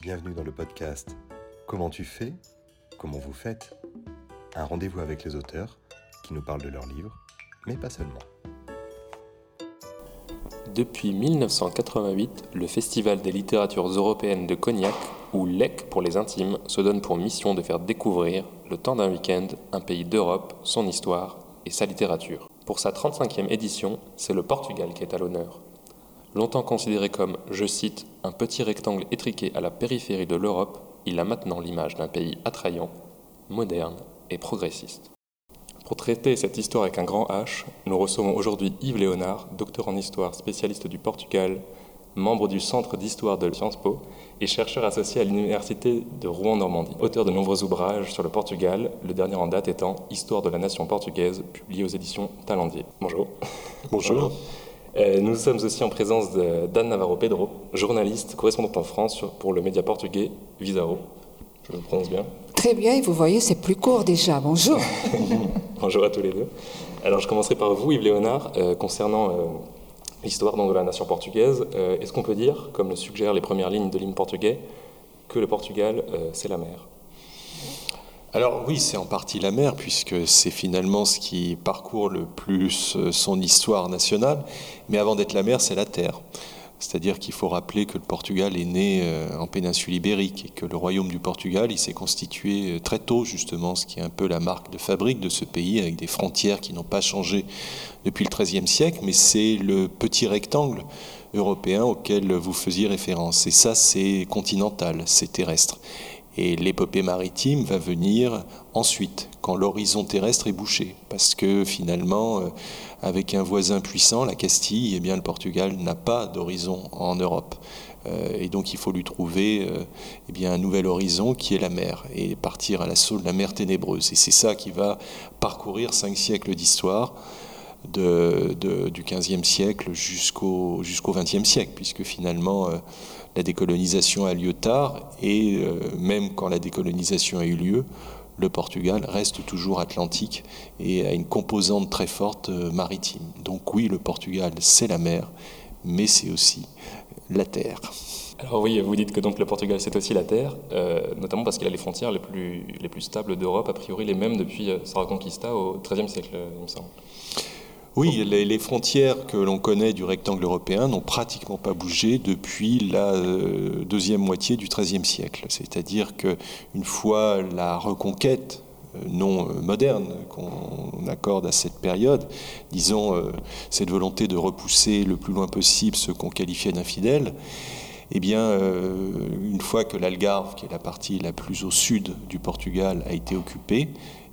Bienvenue dans le podcast Comment tu fais Comment vous faites Un rendez-vous avec les auteurs qui nous parlent de leurs livres, mais pas seulement. Depuis 1988, le Festival des littératures européennes de Cognac, ou LEC pour les intimes, se donne pour mission de faire découvrir, le temps d'un week-end, un pays d'Europe, son histoire et sa littérature. Pour sa 35e édition, c'est le Portugal qui est à l'honneur. Longtemps considéré comme, je cite, un petit rectangle étriqué à la périphérie de l'Europe, il a maintenant l'image d'un pays attrayant, moderne et progressiste. Pour traiter cette histoire avec un grand H, nous recevons aujourd'hui Yves Léonard, docteur en histoire, spécialiste du Portugal, membre du Centre d'histoire de Sciences Po et chercheur associé à l'Université de Rouen-Normandie. Auteur de nombreux ouvrages sur le Portugal, le dernier en date étant Histoire de la nation portugaise, publié aux éditions Talendier. Bonjour. Bonjour. Euh, nous sommes aussi en présence d'Anne Navarro Pedro, journaliste, correspondante en France pour le média portugais Visaro. Je le prononce bien. Très bien, et vous voyez, c'est plus court déjà. Bonjour. Bonjour à tous les deux. Alors, je commencerai par vous, Yves Léonard, euh, concernant euh, l'histoire de la nation portugaise. Est-ce qu'on peut dire, comme le suggèrent les premières lignes de l'hymne portugais, que le Portugal, c'est la mer? Alors oui, c'est en partie la mer, puisque c'est finalement ce qui parcourt le plus euh, son histoire nationale. Mais avant d'être la mer, c'est la terre. C'est-à-dire qu'il faut rappeler que le Portugal est né euh, en péninsule ibérique et que le royaume du Portugal, il s'est constitué euh, très tôt, justement, ce qui est un peu la marque de fabrique de ce pays, avec des frontières qui n'ont pas changé depuis le XIIIe siècle, mais c'est le petit rectangle européen auquel vous faisiez référence. Et ça, c'est continental, c'est terrestre. Et l'épopée maritime va venir ensuite, quand l'horizon terrestre est bouché, parce que finalement, euh, avec un voisin puissant, la Castille, eh bien, le Portugal n'a pas d'horizon en Europe. Euh, et donc il faut lui trouver euh, eh un nouvel horizon qui est la mer, et partir à l'assaut de la mer ténébreuse. Et c'est ça qui va parcourir cinq siècles d'histoire. Du XVe siècle jusqu'au jusqu'au XXe siècle, puisque finalement la décolonisation a lieu tard et euh, même quand la décolonisation a eu lieu, le Portugal reste toujours atlantique et a une composante très forte euh, maritime. Donc oui, le Portugal, c'est la mer, mais c'est aussi la terre. Alors oui, vous dites que donc le Portugal, c'est aussi la terre, euh, notamment parce qu'il a les frontières les plus, les plus stables d'Europe, a priori les mêmes depuis sa reconquista au XIIIe siècle, il me semble. Oui, les, frontières que l'on connaît du rectangle européen n'ont pratiquement pas bougé depuis la euh, deuxième moitié du XIIIe siècle. C'est-à-dire qu'une fois la reconquête euh, non euh, moderne qu'on accorde à cette période, disons cette volonté de repousser le plus loin possible ce qu'on qualifiait d'infidèles, eh bien, une fois que l'Algarve, qui est la partie la plus au sud du Portugal, a été occupée,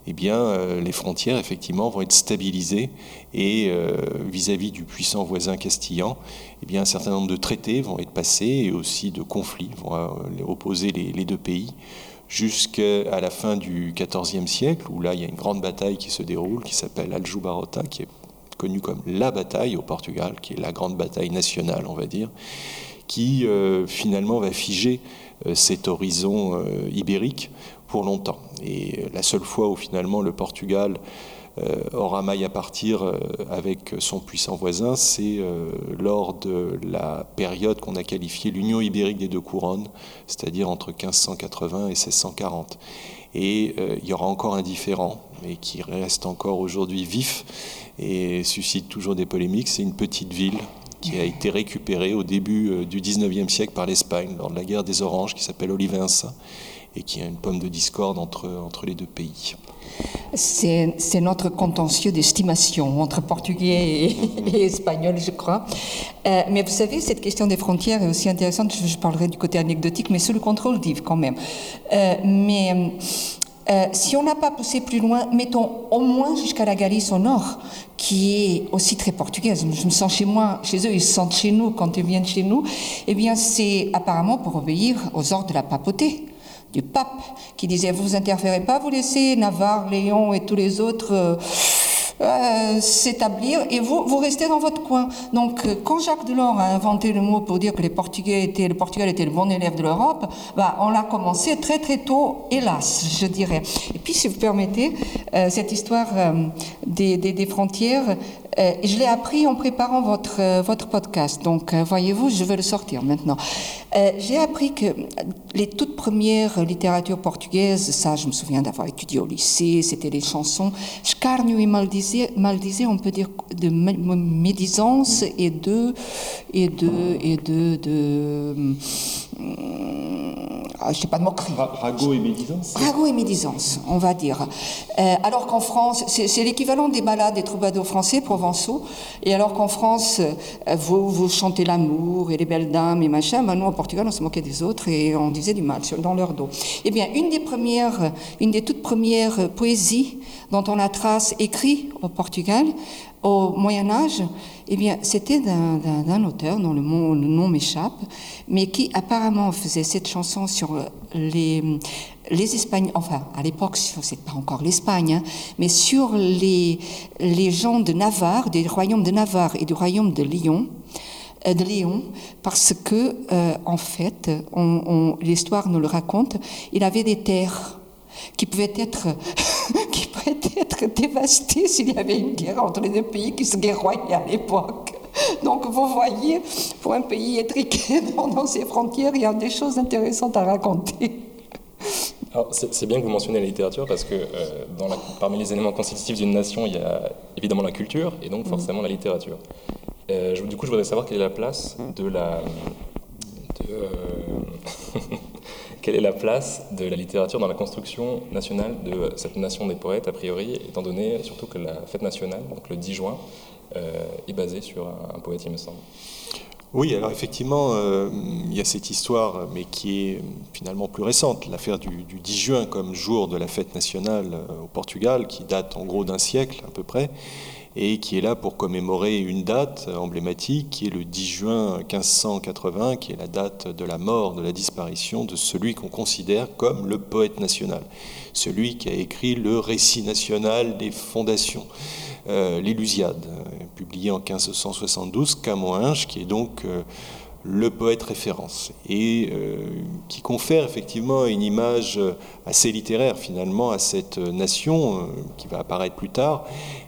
eh euh, les frontières, effectivement, vont être stabilisées et euh, vis-à-vis du puissant voisin castillan, eh bien, un certain nombre de traités vont être passés et aussi de conflits vont euh, opposer les, deux pays jusqu'à la fin du XIVe siècle, où là, il y a une grande bataille qui se déroule, qui s'appelle Aljubarrota, qui est connue comme la bataille au Portugal, qui est la grande bataille nationale, on va dire, qui finalement va figer cet horizon ibérique longtemps. Et la seule fois où finalement le Portugal euh, aura maille à partir euh, avec son puissant voisin, c'est euh, lors de la période qu'on a qualifiée l'Union ibérique des deux couronnes, c'est-à-dire entre 1580 et 1640. Et il y aura encore un différent, mais qui reste encore aujourd'hui vif et suscite toujours des polémiques, c'est une petite ville qui a été récupérée au début du 19e siècle par l'Espagne lors de la guerre des Oranges, qui s'appelle Olivença et qui a une pomme de discorde entre, les deux pays. C'est notre contentieux d'estimation entre portugais et, espagnol, je crois. Euh, mais vous savez, cette question des frontières est aussi intéressante. Je, parlerai du côté anecdotique, mais sous le contrôle d'Yves quand même. Euh, mais euh, si on n'a pas poussé plus loin, mettons au moins jusqu'à la Galice au nord, qui est aussi très portugaise. Je me sens chez moi, chez eux, ils se sentent chez nous quand ils viennent chez nous. Eh bien, c'est apparemment pour obéir aux ordres de la papauté du pape qui disait vous interférez pas, vous laissez Navarre, Léon et tous les autres euh, euh, s'établir et vous, vous restez dans votre coin. Donc, euh, quand Jacques Delors a inventé le mot pour dire que les Portugais étaient, le Portugal était le bon élève de l'Europe, bah, on l'a commencé très très tôt, hélas, je dirais. Et puis, si vous permettez, euh, cette histoire des, des, frontières, je l'ai appris en préparant votre, votre podcast. Donc, voyez-vous, je vais le sortir maintenant. J'ai appris que les toutes premières littératures portugaises, ça, je me souviens d'avoir étudié au lycée, c'était les chansons, Scarnio et Maldis mal disait, on peut dire de médisance et de et de et de, de ah, je sais pas de moquerie. Rago et médisance. Rago et médisance, on va dire. Euh, alors qu'en France, c'est l'équivalent des ballades des troubadours français provençaux. Et alors qu'en France, euh, vous, vous chantez l'amour et les belles dames et machin, ben nous, au Portugal, on se moquait des autres et on disait du mal dans leur dos. Eh bien, une des premières, une des toutes premières poésies dont on a trace écrit au Portugal au Moyen Âge, eh bien, c'était d'un auteur dont le, nom m'échappe, mais qui apparemment faisait cette chanson sur les, les Espagnols, enfin, à l'époque, c'est pas encore l'Espagne, hein, mais sur les, les gens de Navarre, des royaumes de Navarre et du royaume de Lyon, euh, de Léon, parce que, euh, en fait, l'histoire nous le raconte, il avait des terres qui pouvaient être, qui pouvaient être dévastées s'il y avait une guerre entre les deux pays qui se guerroyaient à l'époque. Donc vous voyez, pour un pays étriqué dans, ses frontières, il y a des choses intéressantes à raconter. C'est bien que vous mentionniez la littérature parce que euh, dans parmi les éléments constitutifs d'une nation, il y a évidemment la culture et donc forcément la littérature. Euh, du coup, je voudrais savoir quelle est la place de la... Euh, quelle est la place de la littérature dans la construction nationale de cette nation des poètes, a priori, étant donné surtout que la fête nationale, donc le 10 juin, euh, est basée sur un, poète, il me semble. Oui, alors effectivement, il y a cette histoire, mais qui est finalement plus récente, l'affaire du, du, 10 juin comme jour de la fête nationale au Portugal, qui date en gros d'un siècle à peu près, et qui est là pour commémorer une date emblématique qui est le 10 juin 1580, qui est la date de la mort, de la disparition de celui qu'on considère comme le poète national, celui qui a écrit le récit national des fondations, euh, l'Illusiade, publié en 1572, Camões, qui est donc euh, le poète référence et euh, qui confère effectivement une image assez littéraire finalement à cette nation euh, qui va apparaître plus tard,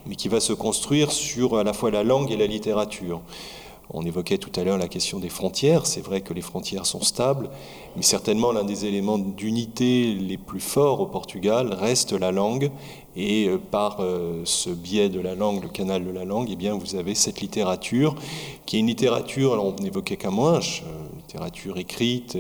mais qui va se construire sur à la fois la langue et la littérature. On évoquait tout à l'heure la question des frontières. C'est vrai que les frontières sont stables, mais certainement l'un des éléments d'unité les plus forts au Portugal reste la langue. Et euh, par euh, ce biais de la langue, le canal de la langue, eh bien, vous avez cette littérature qui est une littérature, alors on évoquait Camões, euh, littérature écrite,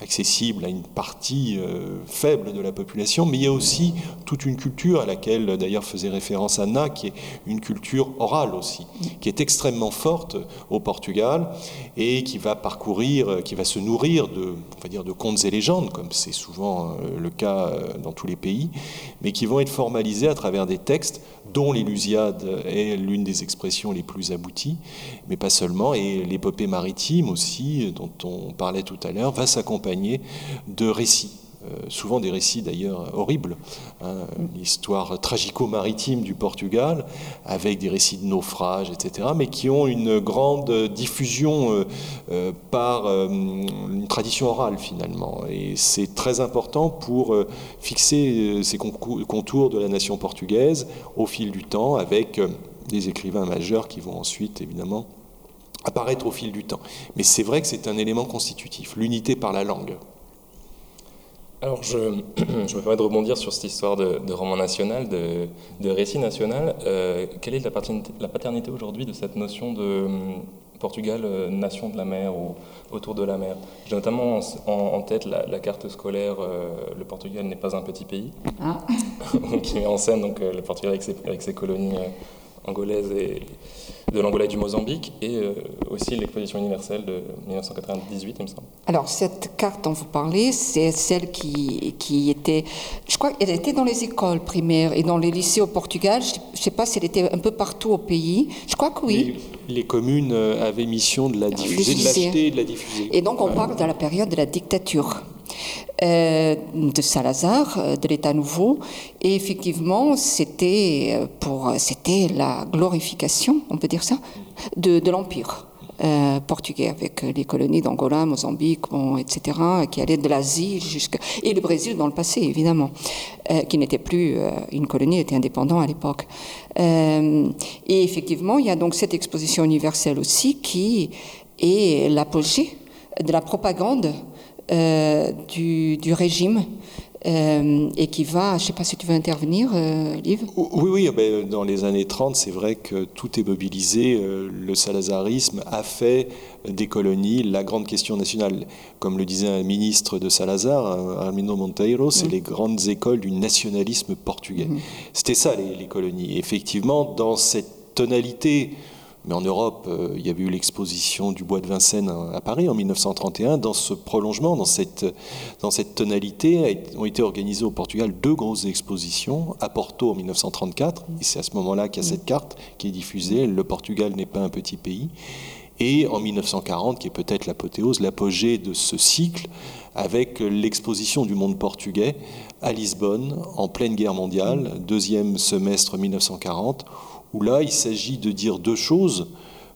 accessible à une partie euh, faible de la population, mais il y a aussi toute une culture à laquelle d'ailleurs faisait référence Anna, qui est une culture orale aussi, qui est extrêmement forte au Portugal et qui va parcourir, qui va se nourrir de, on va dire, de contes et légendes, comme c'est souvent euh, le cas euh, dans tous les pays, mais qui vont être formalisés à travers des textes dont l'Illusiade est l'une des expressions les plus abouties, mais pas seulement, et l'épopée maritime aussi, dont on parlait tout à l'heure, va s'accompagner de récits. Euh, souvent des récits d'ailleurs horribles, hein, l'histoire tragico-maritime du Portugal, avec des récits de naufrages, etc., mais qui ont une grande diffusion euh, euh, par une tradition orale finalement. Et c'est très important pour fixer ces contours de la nation portugaise au fil du temps, avec des écrivains majeurs qui vont ensuite évidemment apparaître au fil du temps. Mais c'est vrai que c'est un élément constitutif, l'unité par la langue. Alors, je, je, me permets de rebondir sur cette histoire de, roman national, de, récit national. Euh, quelle est la paternité, la paternité aujourd'hui de cette notion de hum, Portugal, euh, nation de la mer ou autour de la mer? J'ai notamment en, tête la, carte scolaire euh, Le Portugal n'est pas un petit pays, ah. qui met en scène donc, le Portugal avec ses, avec ses colonies angolaises et de l'Angola et du Mozambique, et euh, aussi l'exposition universelle de 1998, il me semble. Alors, cette carte dont vous parlez, c'est celle qui, qui était, je crois qu'elle était dans les écoles primaires et dans les lycées au Portugal. Je ne sais pas si elle était un peu partout au pays. Je crois que oui. Les, communes euh, avaient mission de la diffuser, de l'acheter et de la diffuser. Et donc, on parle de la période de la dictature. De Salazar, de l'État nouveau. Et effectivement, c'était pour c'était la glorification, on peut dire ça, de, l'empire. Euh, portugais avec les colonies d'Angola, Mozambique, etc., qui allaient de l'Asie jusqu'à... et le Brésil dans le passé, évidemment, euh, qui n'était plus euh, une colonie, était indépendant à l'époque. et effectivement, il y a donc cette exposition universelle aussi qui est l'apogée de la propagande du, du, régime euh, et qui va, je ne sais pas si tu veux intervenir, euh, Oui, oui, ben, dans les années 30, c'est vrai que tout est mobilisé. Euh, le salazarisme a fait des colonies la grande question nationale. Comme le disait un ministre de Salazar, Armindo Monteiro, c'est mm. les grandes écoles du nationalisme portugais. Mm. C'était ça, les, les colonies. effectivement, dans cette tonalité mais en Europe, euh, il y avait eu l'exposition du bois de Vincennes à Paris en 1931. Dans ce prolongement, dans cette, tonalité, ont été organisées au Portugal deux grosses expositions. À Porto en 1934, et c'est à ce moment-là qu'il y a cette carte qui est diffusée. Le Portugal n'est pas un petit pays. Et en 1940, qui est peut-être l'apothéose, l'apogée de ce cycle, avec l'exposition du monde portugais à Lisbonne en pleine guerre mondiale, deuxième semestre 1940 où là, il s'agit de dire deux choses.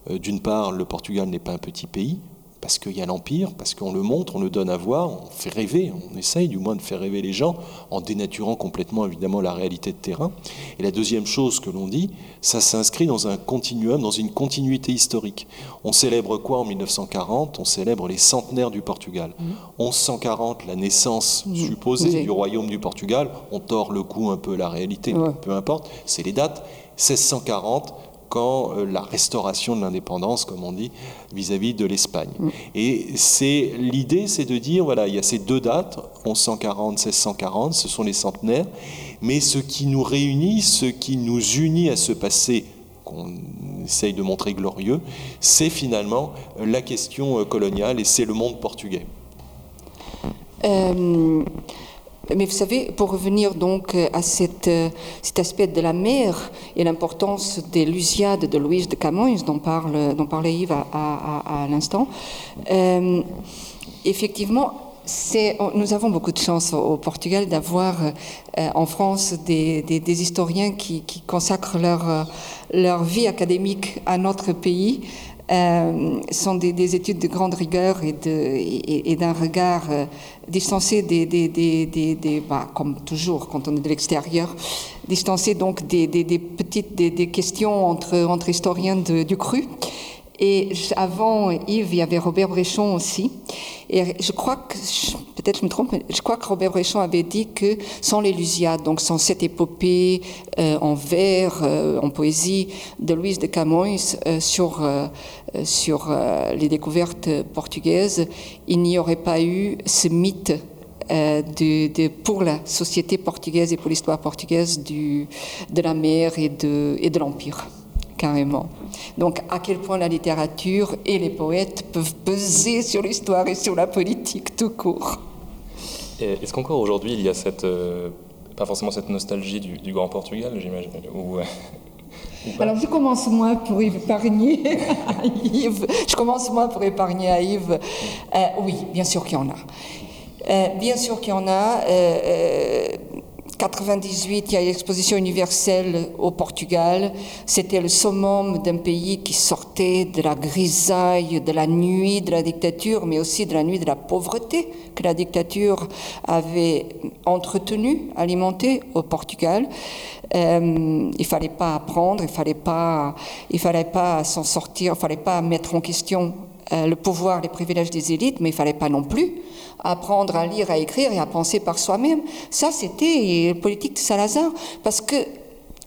Euh, d'une part, le Portugal n'est pas un petit pays, parce qu'il y a l'Empire, parce qu'on le montre, on le donne à voir, on fait rêver, on essaye du moins de faire rêver les gens, en dénaturant complètement évidemment la réalité de terrain. Et la deuxième chose que l'on dit, ça s'inscrit dans un continuum, dans une continuité historique. On célèbre quoi en 1940 On célèbre les centenaires du Portugal. 1140, mmh. la naissance mmh. supposée du royaume du Portugal, on tord le coup un peu la réalité, peu importe, c'est les dates. 1640, quand euh, la restauration de l'indépendance, comme on dit, vis-à-vis de l'Espagne. Mm. Et c'est l'idée, c'est de dire voilà, il y a ces deux dates, 1140, 1640, ce sont les centenaires, mais ce qui nous réunit, ce qui nous unit à ce passé qu'on essaye de montrer glorieux, c'est finalement la question euh, coloniale et c'est le monde portugais. Euh, mais vous savez, pour revenir donc à cette, euh, cet aspect de la mer et l'importance des Lusiades de Louise de Camões, dont, parle, dont parlait Yves à, à, à, l'instant, euh, effectivement, nous avons beaucoup de chance au, Portugal d'avoir euh, en France des, historiens qui, consacrent leur vie académique à notre pays euh, sont des, études de grande rigueur et, de, d'un regard euh, distancé des, des, bah, comme toujours quand on est de l'extérieur, distancé donc des, petites des, questions entre, entre historiens du cru. Et avant Yves, il y avait Robert Bréchon aussi. Et je crois que, peut-être je me trompe, je crois que Robert Bréchon avait dit que sans les Lusiades, donc sans cette épopée euh, en vers, euh, en poésie de Louise de Camões euh, sur, sur les découvertes portugaises, il n'y aurait pas eu ce mythe de, de, pour la société portugaise et pour l'histoire portugaise du, de la mer et de, et de l'Empire carrément. Donc à quel point la littérature et les poètes peuvent peser sur l'histoire et sur la politique tout court. Est-ce qu'encore aujourd'hui il y a cette, euh, pas forcément cette nostalgie du, Grand Portugal, j'imagine euh, alors je commence moi pour épargner à Yves. Je commence moi pour épargner à Yves. Euh, oui, bien sûr qu'il y en a. bien sûr qu'il y en a. 98, il y a l'exposition universelle au Portugal. C'était le summum d'un pays qui sortait de la grisaille, de la nuit de la dictature, mais aussi de la nuit de la pauvreté que la dictature avait entretenue, alimentée au Portugal. Euh, il fallait pas apprendre, il fallait pas, il fallait pas s'en sortir, il fallait pas mettre en question euh, le pouvoir, les privilèges des élites, mais il fallait pas non plus apprendre à lire, à écrire et à penser par soi-même. Ça, c'était politique de Salazar. Parce que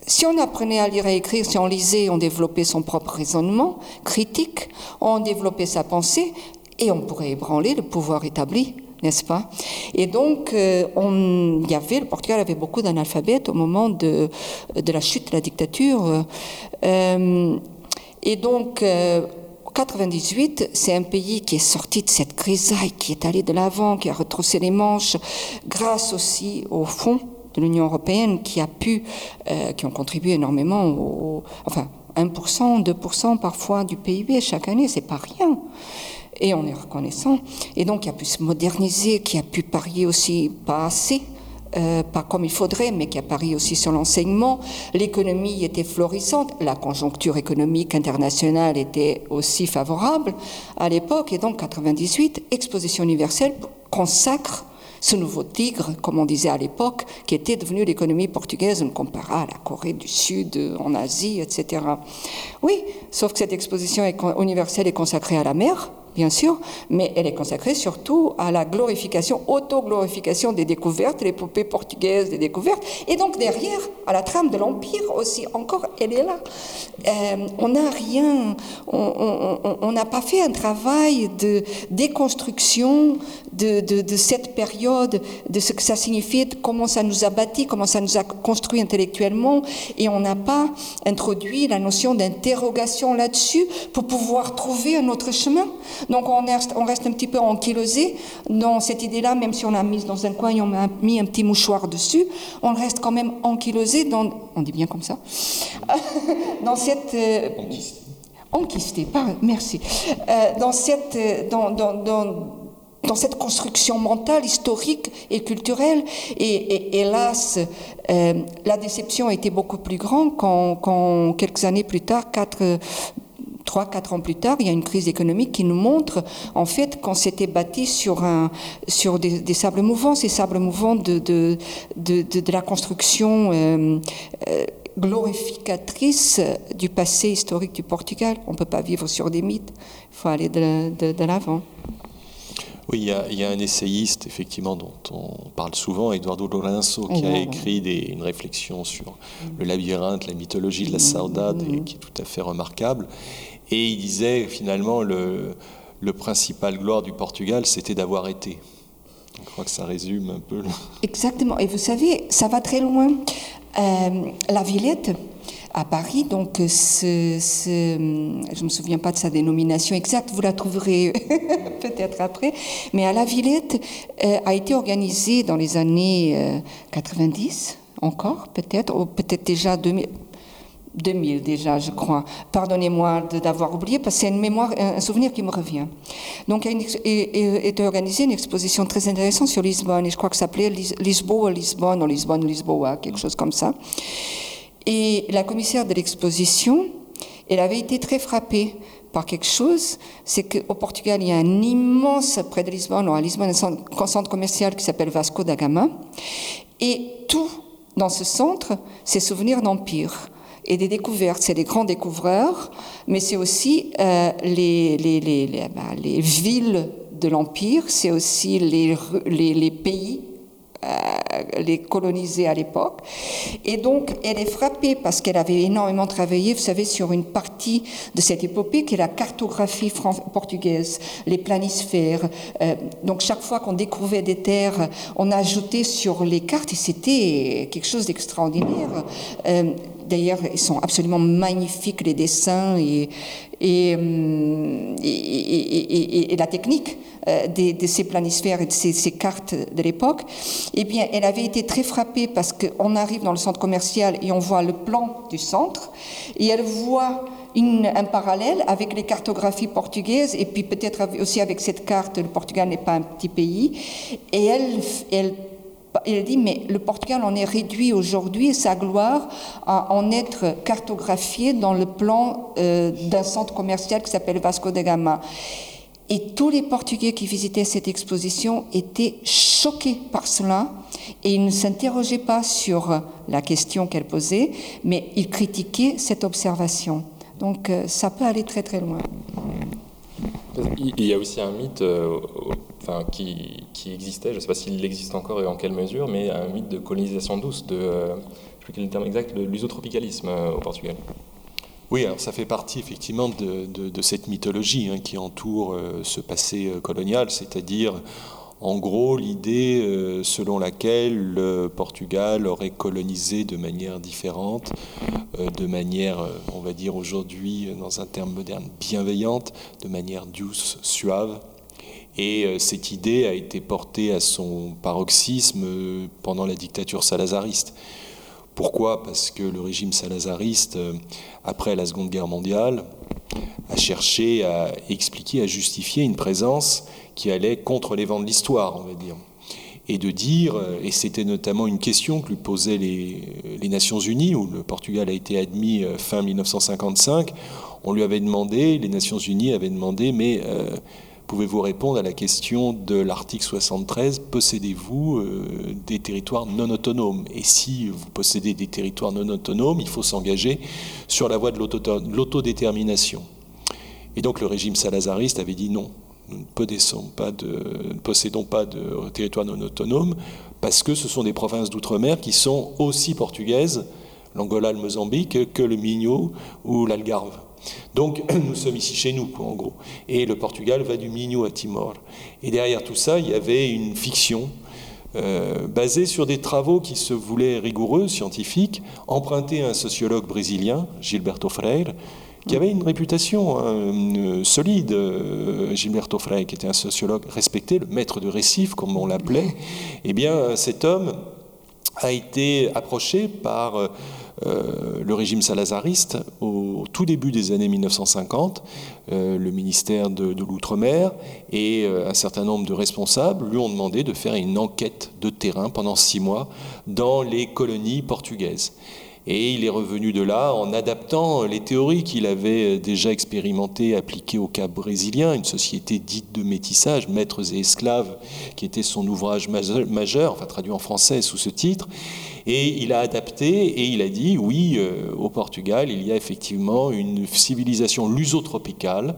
si on apprenait à lire et à écrire, si on lisait, on développait son propre raisonnement critique, on développait sa pensée et on pourrait ébranler le pouvoir établi n'est-ce pas? Et donc, euh, il y avait, le Portugal avait beaucoup d'analphabètes au moment de, de la chute de la dictature. Euh, et donc, euh, 98, c'est un pays qui est sorti de cette grisaille, qui est allé de l'avant, qui a retroussé les manches, grâce aussi au fonds de l'Union européenne qui a pu, euh, qui ont contribué énormément, au, enfin 1%, 2% parfois du PIB chaque année, c'est pas rien. et on est reconnaissant. Et donc, il a pu se moderniser, qui a pu parier aussi pas assez euh, pas comme il faudrait, mais qui a pari aussi sur l'enseignement. L'économie était florissante, la conjoncture économique internationale était aussi favorable à l'époque, et donc 98, Exposition universelle consacre ce nouveau tigre, comme on disait à l'époque, qui était devenu l'économie portugaise, on compara à la Corée du Sud, en Asie, etc. Oui, sauf que cette exposition universelle est consacrée à la mer, bien sûr, mais elle est consacrée surtout à la glorification, auto-glorification des découvertes, l'épopée portugaise des découvertes, et donc derrière, à la trame de l'Empire aussi, encore, elle est là. Euh, on n'a rien, on n'a pas fait un travail de déconstruction de, cette période, de ce que ça signifiait, comment ça nous a bâti, comment ça nous a construit intellectuellement, et on n'a pas introduit la notion d'interrogation là-dessus pour pouvoir trouver un autre chemin. Donc on reste, on reste un petit peu ankylosé dans cette idée-là, même si on l'a mise dans un coin et on a mis un petit mouchoir dessus, on reste quand même ankylosé dans, on dit bien comme ça, dans cette... Euh, enquisté, merci. Euh, dans cette, euh, dans, dans, dans, dans, cette construction mentale, historique et culturelle. Et, hélas, la déception a été beaucoup plus grande quand, quand quelques années plus tard, quatre, trois, quatre ans plus tard, il y a une crise économique qui nous montre en fait qu'on s'était bâti sur, un, sur des, sables mouvants, ces sables mouvants de, de, de, de la construction euh, euh, glorificatrice du passé historique du Portugal. On ne peut pas vivre sur des mythes, il faut aller de, l'avant. Oui, il y, a, il y, a, un essayiste, effectivement, dont on parle souvent, Eduardo Lourenço, qui a écrit des, une réflexion sur le labyrinthe, la mythologie de la saudade, et qui est tout à fait remarquable. Et il disait finalement le, le principal gloire du Portugal, c'était d'avoir été. Je crois que ça résume un peu. Exactement. Et vous savez, ça va très loin. Euh, la Villette, à Paris, donc je ne me souviens pas de sa dénomination exacte, vous la trouverez peut-être après, mais à la Villette euh, a été organisée dans les années 90 euh, encore, peut-être, ou peut-être déjà 2000, 2000 déjà, je crois. Pardonnez-moi d'avoir oublié, parce que c'est une mémoire, un souvenir qui me revient. Donc, il a été organisée une exposition très intéressante sur Lisbonne, et je crois que ça s'appelait Lisboa, Lisbonne, ou Lisbonne, Lisboa, quelque chose comme ça. Et la commissaire de l'exposition, elle avait été très frappée par quelque chose, c'est qu'au Portugal, il y a un immense, près de Lisbonne, ou à Lisbonne, un centre, centre commercial qui s'appelle Vasco da Gama, et tout dans ce centre, c'est souvenirs d'empire et des découvertes. C'est des grands découvreurs, mais c'est aussi euh, les, les, les, les, villes de l'Empire, c'est aussi les, les, pays euh, les colonisés à l'époque. Et donc, elle est frappée parce qu'elle avait énormément travaillé, vous savez, sur une partie de cette épopée qui est la cartographie portugaise, les planisphères. Euh, donc, chaque fois qu'on découvrait des terres, on ajoutait sur les cartes et c'était quelque chose d'extraordinaire. D'ailleurs, ils sont absolument magnifiques, les dessins et, hum, la technique euh, de, ces planisphères et de ces, cartes de l'époque. Eh bien, elle avait été très frappée parce qu'on arrive dans le centre commercial et on voit le plan du centre et elle voit un parallèle avec les cartographies portugaises et puis peut-être aussi avec cette carte, le Portugal n'est pas un petit pays. Et elle il dit, mais le Portugal en est réduit aujourd'hui, sa gloire, à en être cartographié dans le plan euh, d'un centre commercial qui s'appelle Vasco da Gama. Et tous les Portugais qui visitaient cette exposition étaient choqués par cela et ils ne s'interrogeaient pas sur la question qu'elle posait, mais ils critiquaient cette observation. Donc euh, ça peut aller très très loin. Il y a aussi un mythe euh, enfin, qui, existait, je ne sais pas s'il existe encore et en quelle mesure, mais un mythe de colonisation douce, de, euh, je sais quel est le terme exact, de l'usotropicalisme euh, au Portugal. Oui, alors ça fait partie effectivement de, cette mythologie hein, qui entoure ce passé colonial, c'est-à-dire en gros, l'idée euh, selon laquelle le Portugal aurait colonisé de manière différente, euh, de manière, euh, on va dire aujourd'hui, dans un terme moderne, bienveillante, de manière douce, suave. Et cette idée a été portée à son paroxysme pendant la dictature salazariste. Pourquoi? Parce que le régime salazariste, après la Seconde Guerre mondiale, à chercher à expliquer, à justifier une présence qui allait contre les vents de l'histoire, on va dire. Et de dire, et c'était notamment une question que lui posaient les, Nations Unies, où le Portugal a été admis euh, fin 1955, on lui avait demandé, les Nations Unies avaient demandé, mais euh, pouvez-vous répondre à la question de l'article 73, possédez-vous euh, des territoires non autonomes? Et si vous possédez des territoires non autonomes, il faut s'engager sur la voie de l'autodétermination. Et donc le régime salazariste avait dit non, nous ne, possédons pas de territoire non autonome parce que ce sont des provinces d'outre-mer qui sont aussi portugaises, l'Angola, le Mozambique, que le Minho ou l'Algarve. Donc nous sommes ici chez nous, en gros. Et le Portugal va du Minho à Timor. Et derrière tout ça, il y avait une fiction euh, basée sur des travaux qui se voulaient rigoureux, scientifiques, empruntés à un sociologue brésilien, Gilberto Freire, qui avait une réputation hein, solide, euh, Gilberto Freire, qui était un sociologue respecté, le maître de récif, comme on l'appelait, eh bien, cet homme a été approché par euh, le régime salazariste au tout début des années 1950, euh, le ministère de l'Outre-mer et un certain nombre de responsables lui ont demandé de faire une enquête de terrain pendant six mois dans les colonies portugaises. Et il est revenu de là en adaptant les théories qu'il avait déjà expérimentées, appliquées au Cap brésilien, une société dite de métissage, maîtres et esclaves, qui était son ouvrage majeur, enfin traduit en français sous ce titre. Et il a adapté et il a dit oui, euh, au Portugal, il y a effectivement une civilisation lusotropicale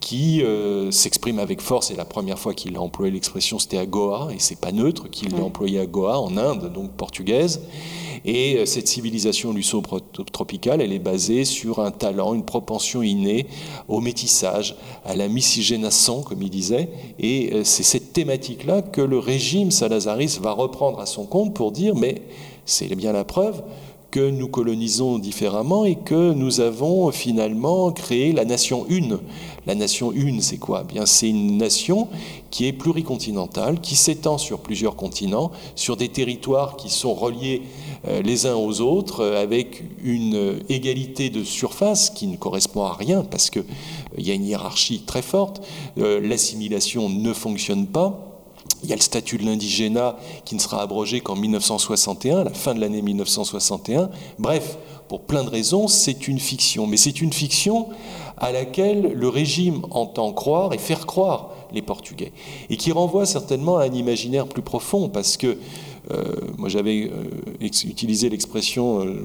qui euh, s'exprime avec force. Et la première fois qu'il a employé l'expression, c'était à Goa, et c'est pas neutre qu'il l'a employé à Goa, en Inde, donc portugaise. Et euh, cette civilisation luso-tropicale, elle est basée sur un talent, une propension innée au métissage, à la miscigénation, comme il disait. Et euh, c'est cette thématique-là que le régime salazariste va reprendre à son compte pour dire, mais c'est bien la preuve que nous colonisons différemment et que nous avons finalement créé la nation une. La nation une, c'est quoi? Eh Bien, c'est une nation qui est pluricontinentale, qui s'étend sur plusieurs continents, sur des territoires qui sont reliés euh, les uns aux autres, euh, avec une égalité de surface qui ne correspond à rien, parce qu'il euh, y a une hiérarchie très forte, l'assimilation ne fonctionne pas. Il y a le statut de l'indigénat qui ne sera abrogé qu'en 1961, la fin de l'année 1961. Bref, pour plein de raisons, c'est une fiction. Mais c'est une fiction à laquelle le régime entend croire et faire croire les Portugais. Et qui renvoie certainement à un imaginaire plus profond, parce que euh, moi, j'avais euh, utilisé l'expression euh,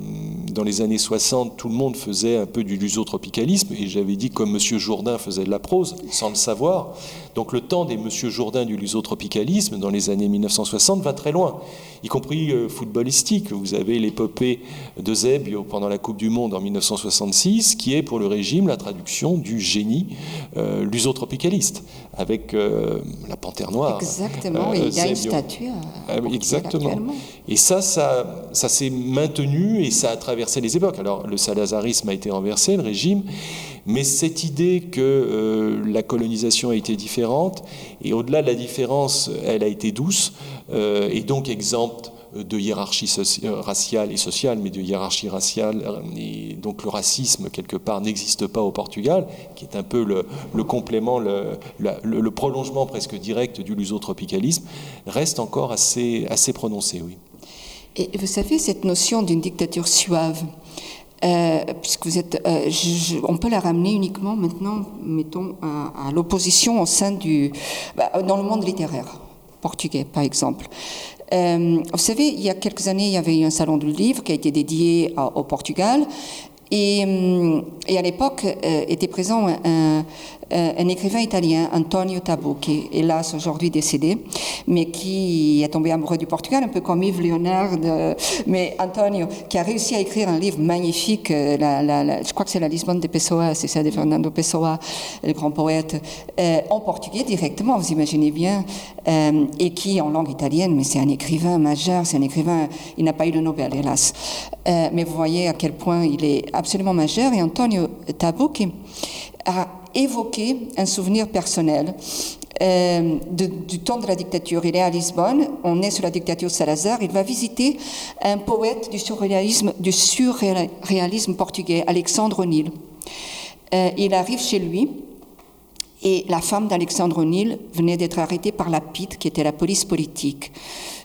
dans les années 60, tout le monde faisait un peu du lusotropicalisme, et j'avais dit comme M. Jourdain faisait de la prose, sans le savoir. Donc le temps des M. Jourdain du lusotropicalisme, dans les années 1960, va très loin, y compris footballistique. Vous avez l'épopée de Zebio pendant la Coupe du Monde en 1966, qui est pour le régime la traduction du génie lusotropicaliste, avec la panthère noire. Exactement, il y a une statue. Ah exactement. Et ça, ça, ça s'est maintenu et ça a traversé les époques. Alors, le salazarisme a été renversé, le régime, mais cette idée que euh, la colonisation a été différente, et au-delà de la différence, elle a été douce, euh, et donc exempte de hiérarchie euh, raciale et sociale, mais de hiérarchie raciale. Et donc le racisme, quelque part, n'existe pas au Portugal, qui est un peu le, complément, le, prolongement presque direct du lusotropicalisme, reste encore assez, assez prononcé, oui. Et vous savez, cette notion d'une dictature suave, euh, puisque vous êtes, euh, on peut la ramener uniquement maintenant, mettons, à, l'opposition au sein du, bah, dans le monde littéraire portugais, par exemple. Euh, vous savez, il y a quelques années, il y avait eu un salon du livre qui a été dédié au Portugal. Et, hum, et à l'époque euh, était présent un, euh, un écrivain italien, Antonio est hélas aujourd'hui décédé, mais qui est tombé amoureux du Portugal, un peu comme Yves Léonard. mais Antonio, qui a réussi à écrire un livre magnifique, euh, je crois que c'est la Lisbonne de Pessoa, c'est ça de Fernando Pessoa, le grand poète, euh, en portugais directement, vous imaginez bien, et qui en langue italienne, mais c'est un écrivain majeur, c'est un écrivain, il n'a pas eu le Nobel, hélas. mais vous voyez à quel point il est absolument majeur, et Antonio qui a évoquer un souvenir personnel euh, du temps de la dictature. Il est à Lisbonne, on est sous la dictature de Salazar, il va visiter un poète du surréalisme, portugais, Alexandre O'Neill. il arrive chez lui et la femme d'Alexandre O'Neill venait d'être arrêtée par la PIT, qui était la police politique.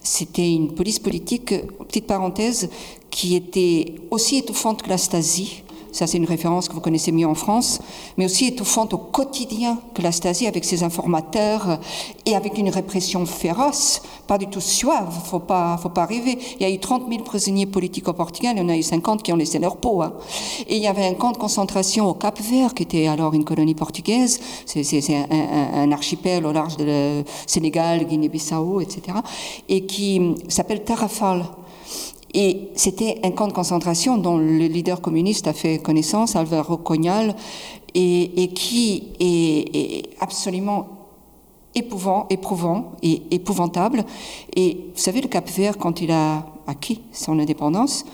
C'était une police politique, petite parenthèse, qui était aussi étouffante que la Stasi, ça, c'est une référence que vous connaissez mieux en France, mais aussi étouffante au quotidien que la Stasi avec ses informateurs et avec une répression féroce, pas du tout suave, faut pas, faut pas rêver. Il y a eu 30 000 prisonniers politiques au Portugal, il y en a eu 50 qui ont laissé leur peau. Hein. Et il y avait un camp de concentration au Cap Vert, qui était alors une colonie portugaise, c'est un, archipel au large de Sénégal, Guinée-Bissau, etc., et qui s'appelle Tarrafal. Et c'était un camp de concentration dont le leader communiste a fait connaissance, Alvaro Cognal, et, qui est, absolument épouvant, éprouvant et épouvantable. Et vous savez, le Cap Vert, quand il a acquis son indépendance,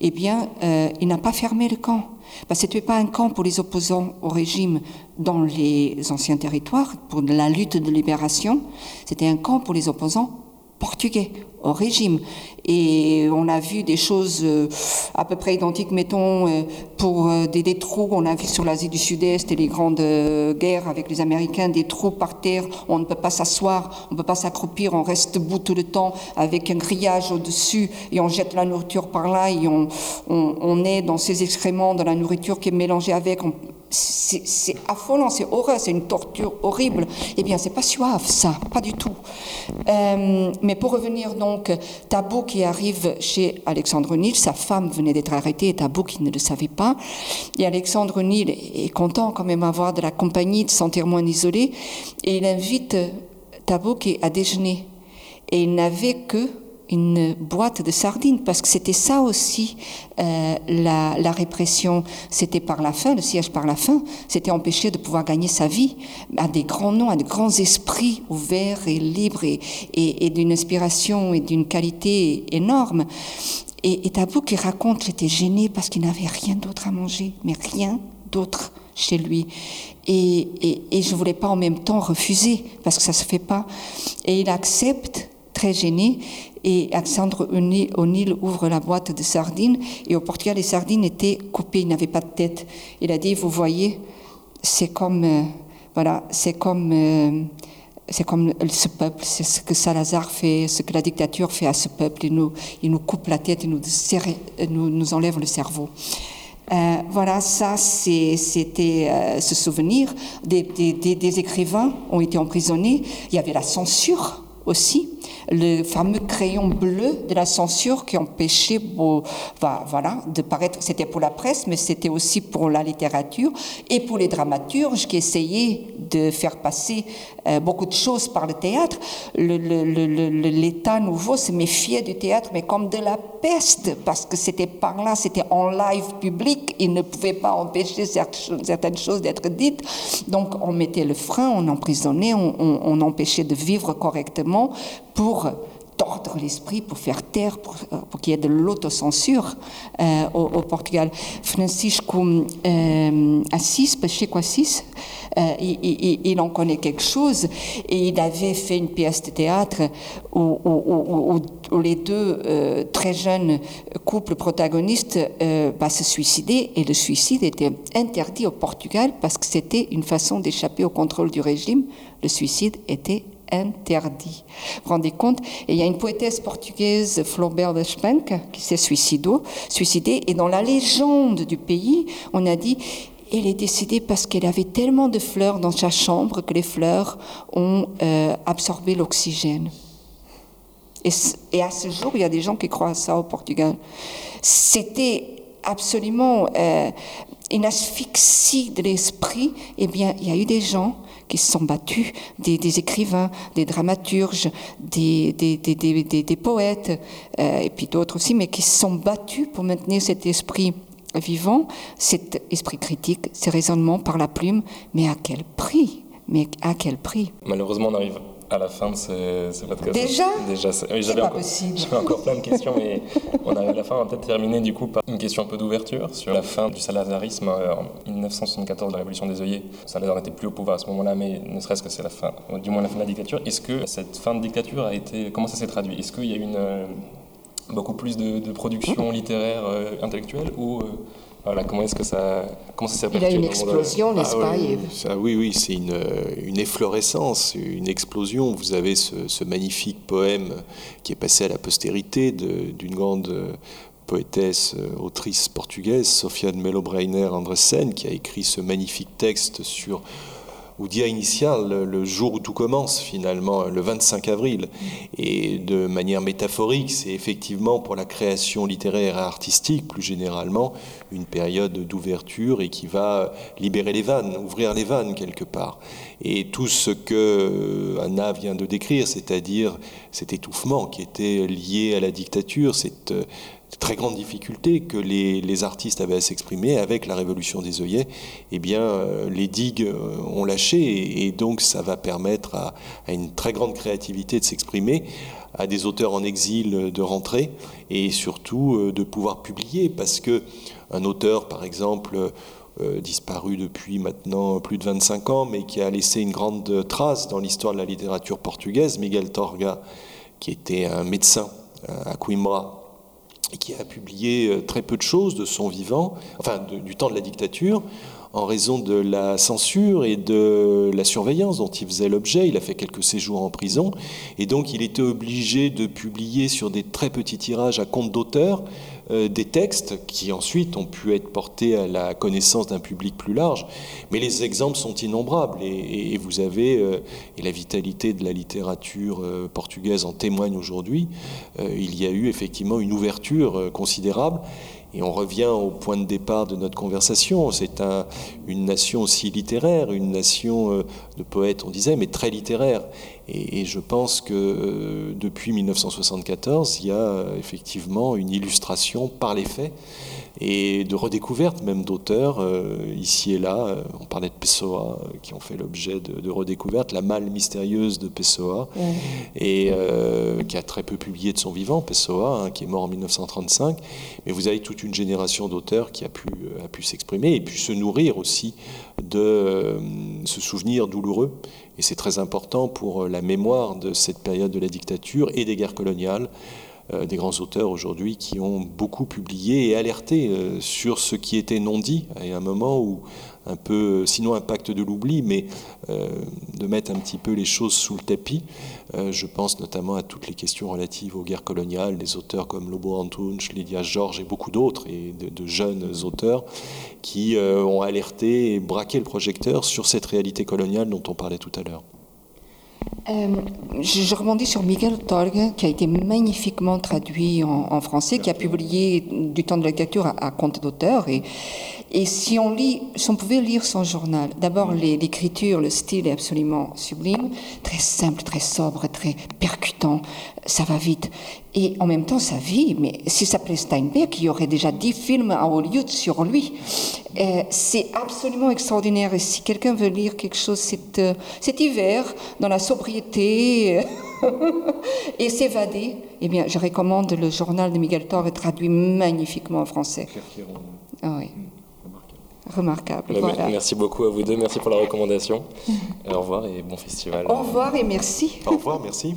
eh bien, euh, il n'a pas fermé le camp. Parce que ce n'était pas un camp pour les opposants au régime dans les anciens territoires, pour la lutte de libération, c'était un camp pour les opposants portugais régime. Et on a vu des choses euh, à peu près identiques, mettons, euh, pour euh, des, des trous. On a vu sur l'Asie du Sud-Est et les grandes guerres avec les Américains, des trous par terre. On ne peut pas s'asseoir, on ne peut pas s'accroupir, on reste debout tout le temps avec un grillage au-dessus et on jette la nourriture par là et on, on, est dans ces excréments de la nourriture qui est mélangée avec. C'est affolant, c'est horreur, c'est une torture horrible. Eh bien, c'est pas suave, ça, pas du tout. Mais pour revenir donc, Tabou qui arrive chez Alexandre Nil, sa femme venait d'être arrêtée et Tabou qui ne le savait pas. Et Alexandre Nil est content quand même d'avoir de la compagnie, de sentir moins isolé, et il invite Tabou à déjeuner. Et il n'avait que une boîte de sardines, parce que c'était ça aussi euh, la, répression. C'était par la faim, le siège par la faim, c'était empêcher de pouvoir gagner sa vie à des grands noms, à des grands esprits ouverts et libres et, d'une inspiration et d'une qualité énorme. Et, et Tabou qui raconte était gêné parce qu'il n'avait rien d'autre à manger, mais rien d'autre chez lui. Et, et, et je voulais pas en même temps refuser parce que ça se fait pas. Et il accepte très gêné et Alexandre O'Neill ouvre la boîte de sardines et au Portugal les sardines étaient coupées, il n'avait pas de tête. Il a dit, vous voyez, c'est comme, euh, voilà, c'est comme, euh, c'est comme ce peuple, c'est ce que Salazar fait, ce que la dictature fait à ce peuple. Il nous, il nous coupe la tête, il nous, nous, nous enlève le cerveau. Euh, voilà, ça, c'était ce souvenir. Des, des, des, écrivains ont été emprisonnés. Il y avait la censure aussi le fameux crayon bleu de la censure qui empêchait voilà, de paraître. C'était pour la presse, mais c'était aussi pour la littérature et pour les dramaturges qui essayaient de faire passer euh, beaucoup de choses par le théâtre. L'État nouveau se méfiait du théâtre, mais comme de la peste, parce que c'était par là, c'était en live public, il ne pouvait pas empêcher certaines choses d'être dites. Donc on mettait le frein, on emprisonnait, on, on empêchait de vivre correctement pour tordre l'esprit, pour faire taire, pour, euh, qu'il y ait de l'autocensure euh, au, Portugal. Francisco euh, Assis, Pacheco Assis, euh, il, il, en connaît quelque chose et il avait fait une pièce de théâtre où, les deux euh, très jeunes couples protagonistes bah, se suicidaient et le suicide était interdit au Portugal parce que c'était une façon d'échapper au contrôle du régime. Le suicide était interdit. Vous vous rendez compte? Et il y a une poétesse portugaise, Flaubert de Spenck, qui s'est suicidée. Et dans la légende du pays, on a dit elle est décédée parce qu'elle avait tellement de fleurs dans sa chambre que les fleurs ont euh, absorbé l'oxygène. Et, à ce jour, il y a des gens qui croient à ça au Portugal. C'était absolument euh, une asphyxie de l'esprit. Eh bien, il y a eu des gens qui se sont battus, des, écrivains, des dramaturges, des, des, poètes, euh, et puis d'autres aussi, mais qui se sont battus pour maintenir cet esprit vivant, cet esprit critique, ces raisonnements par la plume, mais à quel prix? Mais à quel prix? Malheureusement, on arrive à la fin de ce, podcast. Déjà Déjà, oui, encore. J'avais encore plein de questions, mais on arrive à la fin. On va peut-être terminer du coup par une question un peu d'ouverture sur la fin du salazarisme euh, en 1974, la révolution des œillets. Salazar n'était plus au pouvoir à ce moment-là, mais ne serait-ce que c'est la fin, du moins la fin de la dictature. Est-ce que cette fin de dictature a été, comment ça s'est traduit? Est-ce qu'il y a eu une, euh, beaucoup plus de, production littéraire euh, intellectuelle ou Voilà, comment est-ce que ça, comment ça Il y a une explosion, n'est-ce ah pas oui, ça, oui, oui, c'est une, une, efflorescence, une explosion. Vous avez ce, ce, magnifique poème qui est passé à la postérité d'une grande poétesse, autrice portugaise, Sofia de Mello-Breiner Andresen, qui a écrit ce magnifique texte sur ou dia initial, le jour où tout commence finalement, le 25 avril. Et de manière métaphorique, c'est effectivement pour la création littéraire et artistique, plus généralement, une période d'ouverture et qui va libérer les vannes, ouvrir les vannes quelque part. Et tout ce que Anna vient de décrire, c'est-à-dire cet étouffement qui était lié à la dictature, cette très grande difficulté que les, artistes avaient à s'exprimer avec la révolution des œillets, eh bien, euh, les digues euh, ont lâché et, donc ça va permettre à, une très grande créativité de s'exprimer, à des auteurs en exil de rentrer et surtout euh, de pouvoir publier parce que un auteur, par exemple, disparu depuis maintenant plus de 25 ans, mais qui a laissé une grande trace dans l'histoire de la littérature portugaise, Miguel Torga, qui était un médecin à Coimbra et qui a publié euh, très peu de choses de son vivant, enfin du temps de la dictature, en raison de la censure et de la surveillance dont il faisait l'objet. Il a fait quelques séjours en prison et donc il était obligé de publier sur des très petits tirages à compte d'auteur euh, des textes qui ensuite ont pu être portés à la connaissance d'un public plus large. Mais les exemples sont innombrables et, vous avez, euh, et la vitalité de la littérature euh, portugaise en témoigne aujourd'hui, il y a eu effectivement une ouverture considérable. Et on revient au point de départ de notre conversation. C'est un, une nation aussi littéraire, une nation de poètes, on disait, mais très littéraire. Et, je pense que euh, depuis 1974, il y a euh, effectivement une illustration par les faits et de redécouverte même d'auteurs euh, ici et là. on parlait de Pessoa qui ont fait l'objet de, redécouverte, la malle mystérieuse de Pessoa et qui a très peu publié de son vivant, Pessoa, hein, qui est mort en 1935. Mais vous avez toute une génération d'auteurs qui a pu, a pu s'exprimer et pu se nourrir aussi de ce souvenir douloureux et c'est très important pour euh, la mémoire de cette période de la dictature et des guerres coloniales, euh, des grands auteurs aujourd'hui qui ont beaucoup publié et alerté euh, sur ce qui était non dit, à un moment où un peu, sinon un pacte de l'oubli, mais de mettre un petit peu les choses sous le tapis. je pense notamment à toutes les questions relatives aux guerres coloniales, des auteurs comme Lobo Antunes, Lydia Georges et beaucoup d'autres, et de, jeunes auteurs qui ont alerté et braqué le projecteur sur cette réalité coloniale dont on parlait tout à l'heure. Euh, je, rebondis sur Miguel Torga, qui a été magnifiquement traduit en, français, qui a publié du temps de la dictature à, compte d'auteur. Et, et si on lit, si on pouvait lire son journal, d'abord l'écriture, le style est absolument sublime, très simple, très sobre, très percutant, ça va vite. Et en même temps, sa vie, mais si ça s'appelait Steinbeck, il y aurait déjà dix films à Hollywood sur lui. Euh, c'est absolument extraordinaire. Et si quelqu'un veut lire quelque chose cet, euh, cet hiver, dans la sobriété, et s'évader, eh bien, je recommande le journal de Miguel Torre, traduit magnifiquement en français. Ah oui. Remarquable. Voilà. Merci beaucoup à vous deux. Merci pour la recommandation. Au revoir et bon festival. Au revoir et merci. Au revoir, merci.